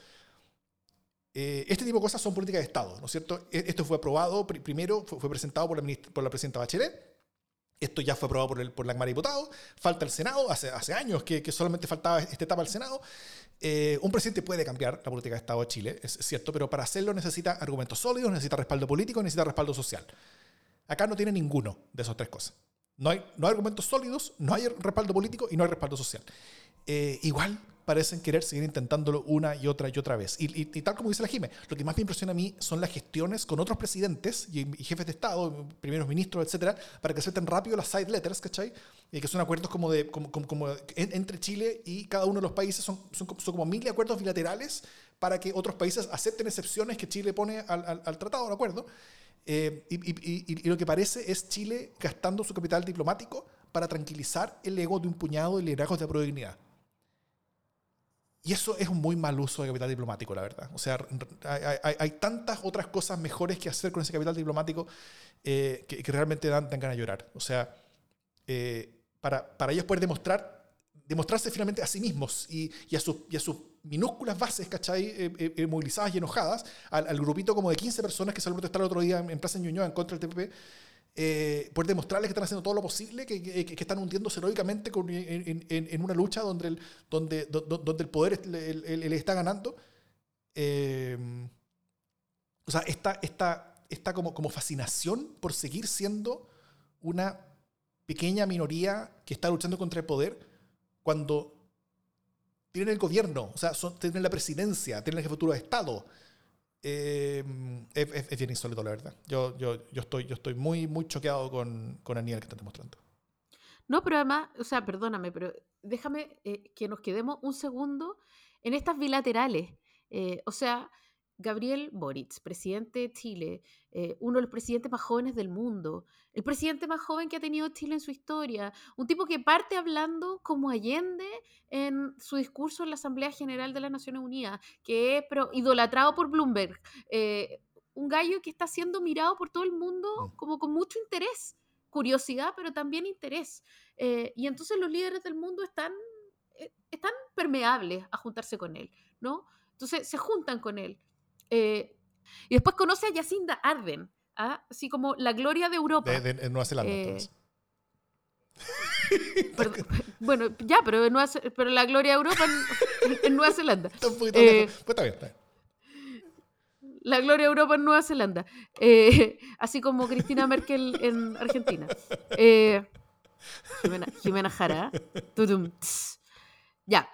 A: Eh, este tipo de cosas son políticas de Estado, ¿no es cierto? E, esto fue aprobado, primero fue, presentado por la, por la presidenta Bachelet, esto ya fue aprobado por, el, por la Cámara de Diputados, falta el Senado, hace, hace años que, que solamente faltaba esta etapa del Senado. Eh, un presidente puede cambiar la política de Estado de Chile, es cierto, pero para hacerlo necesita argumentos sólidos, necesita respaldo político, necesita respaldo social. Acá no tiene ninguno de esas tres cosas. No hay, no hay argumentos sólidos, no hay respaldo político y no hay respaldo social. Eh, igual parecen querer seguir intentándolo una y otra y otra vez. Y, tal como dice la Jime, lo que más me impresiona a mí son las gestiones con otros presidentes y, jefes de Estado, primeros ministros, etcétera, para que acepten rápido las side letters, ¿cachai? Y que son acuerdos como de como, como, entre Chile y cada uno de los países, son, son, como mil acuerdos bilaterales para que otros países acepten excepciones que Chile pone al, tratado, ¿de acuerdo? Eh, y, lo que parece es Chile gastando su capital diplomático para tranquilizar el ego de un puñado de liderazgos de prodignidad. Y eso es un muy mal uso de capital diplomático, la verdad. O sea, hay, tantas otras cosas mejores que hacer con ese capital diplomático eh, que, realmente dan, dan ganas de llorar. O sea, eh, para, para ellos poder demostrar, demostrarse finalmente a sí mismos y, y a, sus, y a sus minúsculas bases, ¿cachai? Eh, eh, eh, movilizadas y enojadas, al, al grupito como de 15 personas que salió a protestar el otro día en, en Plaza Ñuñoa en contra del TPP, eh, por demostrarles que están haciendo todo lo posible, que, que- que están hundiéndose heroicamente con- en, en- en una lucha donde el, donde, do- do- donde el poder le, le- le está ganando. Eh, o sea, esta, esta, esta como, como fascinación por seguir siendo una pequeña minoría que está luchando contra el poder cuando tienen el gobierno, o sea, son- tienen la presidencia, tienen el jefatura de Estado. Eh, es, es- bien insólito, la verdad. Yo, yo, yo, estoy, yo estoy muy, muy choqueado con, con el nivel que están demostrando.
B: No, pero además, o sea, perdóname, pero déjame eh, que nos quedemos un segundo en estas bilaterales. Eh, o sea, Gabriel Boric, presidente de Chile, eh, uno de los presidentes más jóvenes del mundo, el presidente más joven que ha tenido Chile en su historia, un tipo que parte hablando como Allende en su discurso en la Asamblea General de las Naciones Unidas, que es pero idolatrado por Bloomberg, eh, un gallo que está siendo mirado por todo el mundo
A: Mm.
B: como con mucho interés, curiosidad, pero también interés. Eh, y entonces los líderes del mundo están, eh, están permeables a juntarse con él, ¿no? Entonces se juntan con él. Eh, y después conoce a Jacinda Arden, ¿ah? así como la gloria de Europa.
A: De, de- en Nueva Zelanda,
B: Eh,
A: entonces.
B: Bueno, ya, pero, en Nueva pero la gloria de Europa en, en Nueva Zelanda.
A: Está un poquito
B: eh.
A: Pues está bien, está bien.
B: La gloria de Europa en Nueva Zelanda. Eh, así como Cristina Merkel en Argentina. Eh, Jimena, Jimena Jara. Tutum. Ya.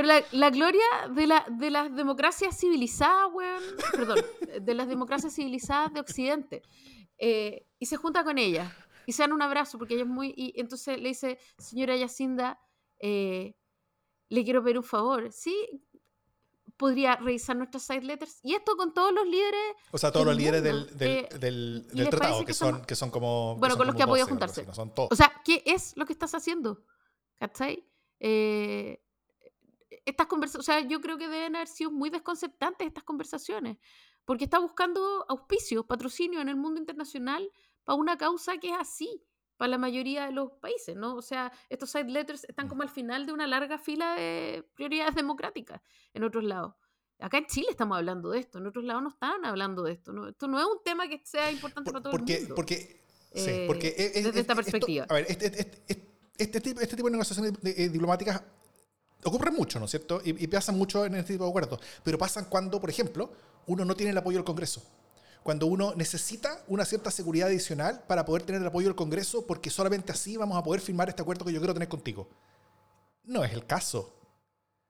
B: Pero la, la gloria de, la, de las democracias civilizadas, weón. Perdón. De las democracias civilizadas de Occidente. Eh, y se junta con ella. Y se dan un abrazo porque ella es muy. Y entonces le dice, señora Yacinda, eh, le quiero pedir un favor. Sí, podría revisar nuestras side letters. Y esto con todos los líderes
A: O sea, todos los líderes del,
B: mundo,
A: del,
B: eh,
A: del,
B: ¿y
A: del
B: les
A: tratado, que
B: que
A: son, que son como.
B: Bueno,
A: son
B: con los que ha podido
A: 12, algo así,
B: juntarse.
A: no son todos.
B: O sea, ¿qué es lo que estás haciendo? ¿Cachai? Eh, estas conversaciones, o sea, yo creo que deben haber sido muy desconcertantes estas conversaciones, porque está buscando auspicio, patrocinio en el mundo internacional para una causa que es así para la mayoría de los países, ¿no? O sea, estos side letters están como al final de una larga fila de prioridades democráticas en otros lados. Acá en Chile estamos hablando de esto, en otros lados no están hablando de esto. ¿no? Esto no es un tema que sea importante
A: Por-
B: para todo
A: porque,
B: el mundo.
A: porque, sí,
B: Eh,
A: porque es- es-
B: desde esta
A: esto-
B: perspectiva.
A: a ver, este, este, este, este tipo, este de negociaciones eh, diplomáticas ocurren mucho, ¿no es cierto? Y, y pasan mucho en este tipo de acuerdos. Pero pasan cuando, por ejemplo, uno no tiene el apoyo del Congreso. Cuando uno necesita una cierta seguridad adicional para poder tener el apoyo del Congreso, porque solamente así vamos a poder firmar este acuerdo que yo quiero tener contigo. No es el caso.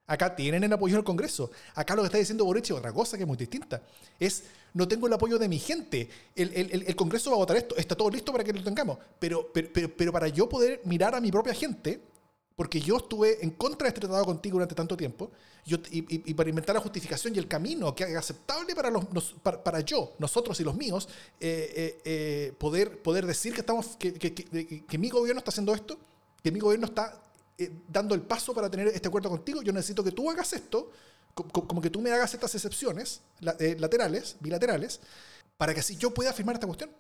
A: Acá tienen el apoyo del Congreso. Acá lo que está diciendo Boric es otra cosa que es muy distinta. Es, no tengo el apoyo de mi gente. El- el- el Congreso va a votar esto. Está todo listo para que lo tengamos. Pero, pero, pero, pero para yo poder mirar a mi propia gente, porque yo estuve en contra de este tratado contigo durante tanto tiempo, yo, y, y- y para inventar la justificación y el camino que haga aceptable para, los, nos- para, para yo, nosotros y los míos, eh, eh, eh, poder, poder decir que, estamos, que, que- que- que mi gobierno está haciendo esto, que mi gobierno está eh, dando el paso para tener este acuerdo contigo, yo necesito que tú hagas esto, co- co- como que tú me hagas estas excepciones la- eh, laterales, bilaterales, para que así yo pueda firmar esta cuestión.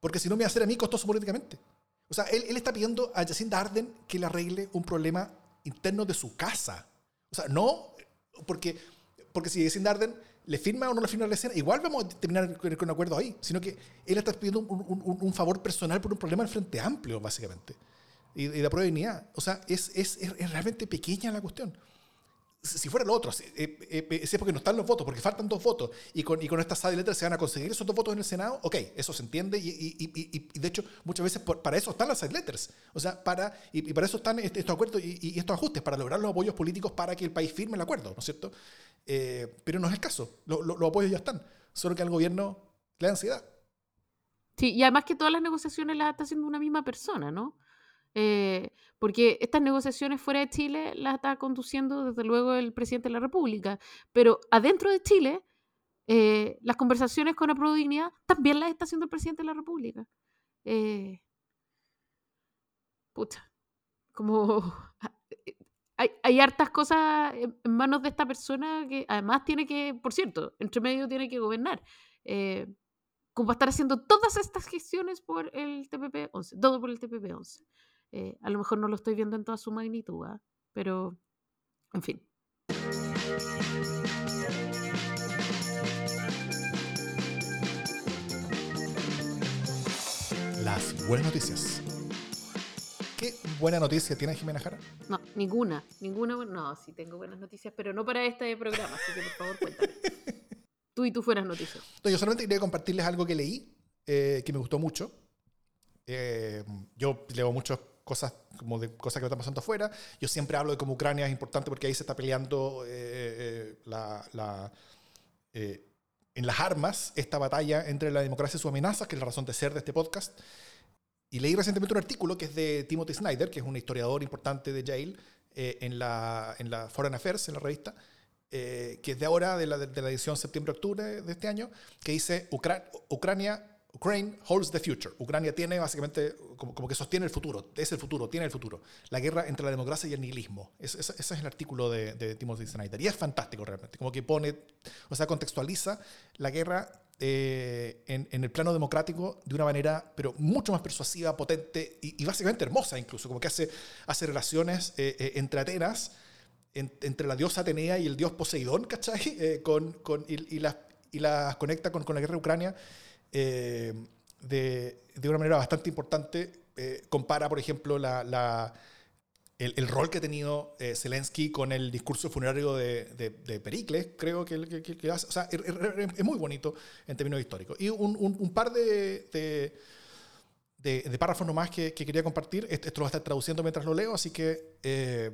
A: Porque si no me va a hacer a mí costoso políticamente. O sea, él, él está pidiendo a Jacinda Arden que le arregle un problema interno de su casa. O sea, no, porque, porque si Jacinda Arden le firma o no le firma la escena, igual vamos a terminar con, un acuerdo ahí. Sino que él está pidiendo un, un- un- favor personal por un problema del Frente Amplio, básicamente. Y, y de prueba de dignidad. O sea, es, es- es realmente pequeña la cuestión. Si fuera lo otro, si, eh, eh, eh, si es porque no están los votos, porque faltan dos votos, y con, y con side letters se van a conseguir esos dos votos en el Senado, ok, eso se entiende, y, de hecho, muchas veces para eso están las side letters, o sea, para, y, para eso están est- estos acuerdos y, estos ajustes, para lograr los apoyos políticos para que el país firme el acuerdo, ¿no es cierto? Pero no es el caso, lo- los apoyos ya están, solo que al gobierno le da ansiedad.
B: Sí, y además que todas las negociaciones las está haciendo una misma persona, ¿no? Eh, porque estas negociaciones fuera de Chile las está conduciendo desde luego el presidente de la República, pero adentro de Chile eh, las conversaciones con Apruebo Dignidad también las está haciendo el presidente de la República. Eh, pucha, como hay, hay hartas cosas en, manos de esta persona que además tiene que, por cierto, entre medio tiene que gobernar. Eh, como para estar haciendo todas estas gestiones por el TPP-11, todo por el TPP-11. Eh, a lo mejor no lo estoy viendo en toda su magnitud, ¿ah? pero en fin.
A: Las buenas noticias. ¿Qué buena noticia tiene Jimena Jara?
B: No, ninguna, ninguna. No, sí tengo buenas noticias, pero no para este programa, así que por favor cuéntame. Tú y tú fueras noticias.
A: No, yo solamente quería compartirles algo que leí, eh, que me gustó mucho. Eh, yo leo muchas cosas como de cosas que están pasando afuera. Yo siempre hablo de cómo Ucrania es importante porque ahí se está peleando eh, la, la en las armas esta batalla entre la democracia y su amenaza, que es la razón de ser de este podcast. Y leí recientemente un artículo que es de Timothy Snyder, que es un historiador importante de Yale, en, la, en la Foreign Affairs, en la revista, eh, que es de ahora, de la, de la edición septiembre-octubre de este año, que dice Ucrania, Ukraine holds the future. Ucrania tiene básicamente como, como, que sostiene el futuro, es el futuro, tiene el futuro. La guerra entre la democracia y el nihilismo. ese es el artículo de, de, Timothy Snyder. Y es fantástico realmente, como que pone, o sea, contextualiza la guerra eh, en, en, el plano democrático de una manera, pero mucho más persuasiva, potente y, y básicamente hermosa incluso, como que hace, hace relaciones eh, eh entre Atenas entre la diosa Atenea y el dios Poseidón, ¿cachai? Eh, con, con, y, y, las, y conecta con, con, la guerra de Ucrania eh, de, de, una manera bastante importante. Eh, compara, por ejemplo, la, la, el, el, rol que ha tenido Zelensky con el discurso funerario de, de, Pericles, creo que, es, muy bonito en términos históricos. Y un, un, par de, de de, párrafos nomás que, que, quería compartir. Esto, lo voy a estar traduciendo mientras lo leo, así que eh,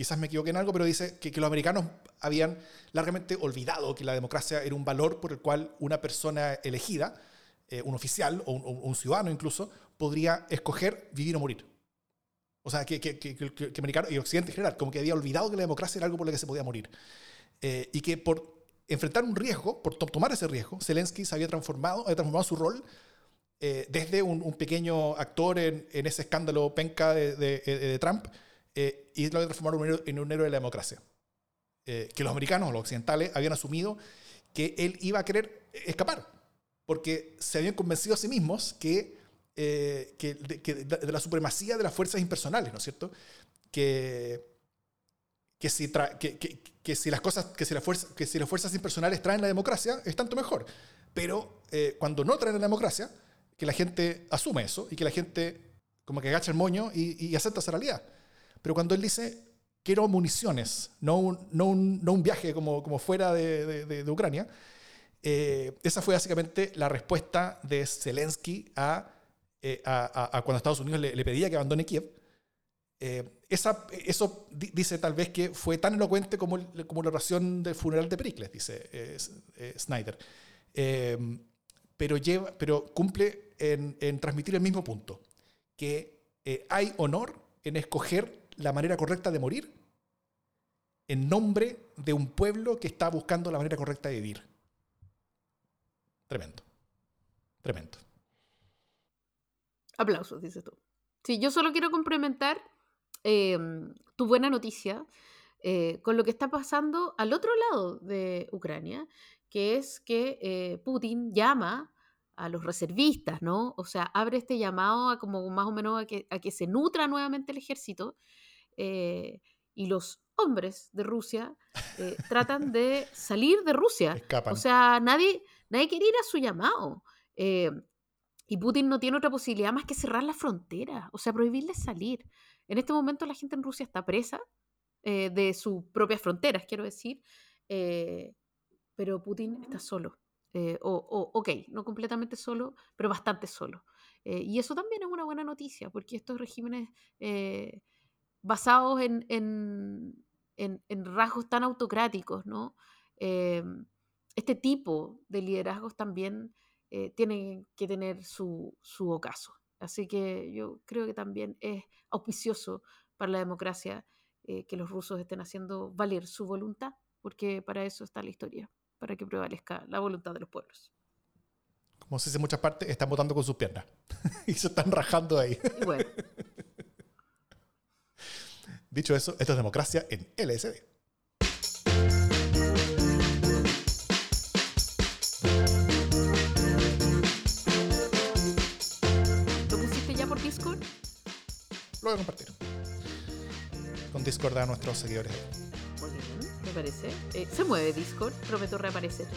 A: quizás me equivoqué en algo, pero dice que, que, los americanos habían largamente olvidado que la democracia era un valor por el cual una persona elegida, eh, un oficial o un, un, ciudadano incluso, podría escoger vivir o morir. O sea, que, que, que americanos y Occidente en general, como que había olvidado que la democracia era algo por lo que se podía morir. Eh, y que por enfrentar un riesgo, por to tomar ese riesgo, Zelensky se había transformado, había transformado su rol eh, desde un, un, pequeño actor en, en, ese escándalo penca de, de, de Trump, eh, y lo transformaron en un, en un héroe de la democracia. Eh, que los americanos, los occidentales, habían asumido que él iba a querer escapar, porque se habían convencido a sí mismos que, eh, que, de, que de, la supremacía de las fuerzas impersonales, ¿no es cierto? Que, que, si, tra que, que, si las cosas, que si, la fuerza, que si las fuerzas impersonales traen la democracia, es tanto mejor. Pero eh, cuando no traen la democracia, que la gente asume eso y que la gente como que agacha el moño y, y acepta esa realidad. Pero cuando él dice, quiero municiones, no un, no un, no un viaje como, como fuera de, de, de Ucrania, eh, esa fue básicamente la respuesta de Zelensky a, eh, a, a cuando Estados Unidos le, le, pedía que abandone Kiev. Eh, esa, eso dice tal vez que fue tan elocuente como, como la oración del funeral de Pericles, dice eh, Snyder. pero, lleva, pero cumple en, en, transmitir el mismo punto, que hay honor en escoger la manera correcta de morir en nombre de un pueblo que está buscando la manera correcta de vivir. Tremendo. Tremendo.
B: Aplausos, dices tú. Sí, yo solo quiero complementar eh, tu buena noticia eh, con lo que está pasando al otro lado de Ucrania, que es que eh, Putin llama a los reservistas, ¿no? O sea, abre este llamado a como más o menos a que, a que se nutra nuevamente el ejército eh, y los hombres de Rusia eh, tratan de salir de Rusia.
A: Escapan.
B: O sea, nadie, nadie quiere ir a su llamado. Eh, y Putin no tiene otra posibilidad más que cerrar la frontera, o sea, prohibirles salir. En este momento la gente en Rusia está presa eh, de sus propias fronteras, quiero decir, eh, pero Putin está solo. Eh, o, o, ok, no completamente solo, pero bastante solo. y eso también es una buena noticia, porque estos regímenes basados en, en, en, en, rasgos tan autocráticos, ¿no? Eh, este tipo de liderazgos también eh, tienen que tener su, su ocaso. Así que yo creo que también es auspicioso para la democracia eh, que los rusos estén haciendo valer su voluntad, porque para eso está la historia, para que prevalezca la voluntad de los pueblos.
A: Como se dice en muchas partes, están votando con sus piernas y se están rajando ahí.
B: Y bueno.
A: Dicho eso, esto es democracia en LSD. ¿Lo pusiste ya por Discord? Lo voy a compartir. Con Discord a nuestros seguidores.
B: Muy bien, me parece. Eh, se mueve Discord, prometo reaparecer.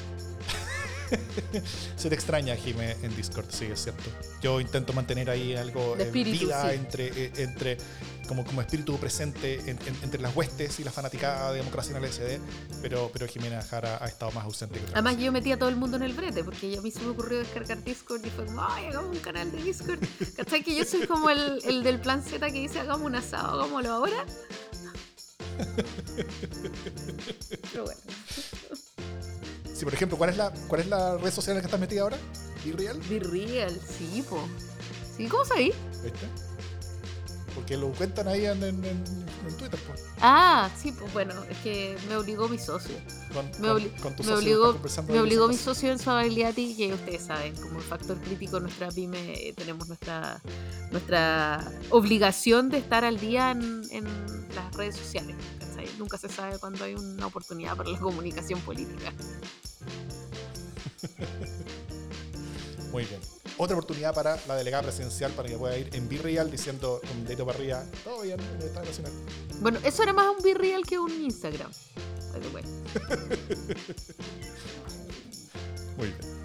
A: Se te extraña, Jime, en Discord, sí, es cierto. Yo intento mantener ahí algo
B: de
A: vida entre, eh, entre como, como espíritu presente en- en- entre las huestes y la fanaticada de democracia en el SD, pero, pero Jimena Jara ha estado más ausente que otra
B: Además,
A: vez.
B: yo metí a todo el mundo en el brete, porque a mí se me ocurrió descargar Discord y fue como, ay, hagamos un canal de Discord. ¿Cachai? Que yo soy como el, el del plan Z que dice, hagamos un asado, hagámoslo ahora. Pero bueno,
A: Sí, por ejemplo, ¿cuál es la, cuál es la red social en la que estás metida ahora? ¿Irreal?
B: be real, sí, po. Sí, ¿cómo sabí?
A: ¿Viste? Porque lo cuentan ahí en, en, en- Twitter, pues.
B: Ah, sí, pues bueno, es que me obligó mi socio.
A: Con,
B: Me,
A: con-
B: obli-
A: con tu
B: me
A: socio
B: obligó, me obligó mi socio en Sabaliati, que ustedes saben, como factor crítico nuestra pyme eh, tenemos nuestra, nuestra obligación de estar al día en, en las redes sociales. ¿cachai? Nunca se sabe cuándo hay una oportunidad para la comunicación política.
A: Muy bien. Otra oportunidad para la delegada presidencial para que pueda ir en Virreal diciendo con dedito para arriba, todo bien en el Estado Nacional.
B: Bueno, eso era más un virreal que un Instagram. by the way.
A: Muy bien.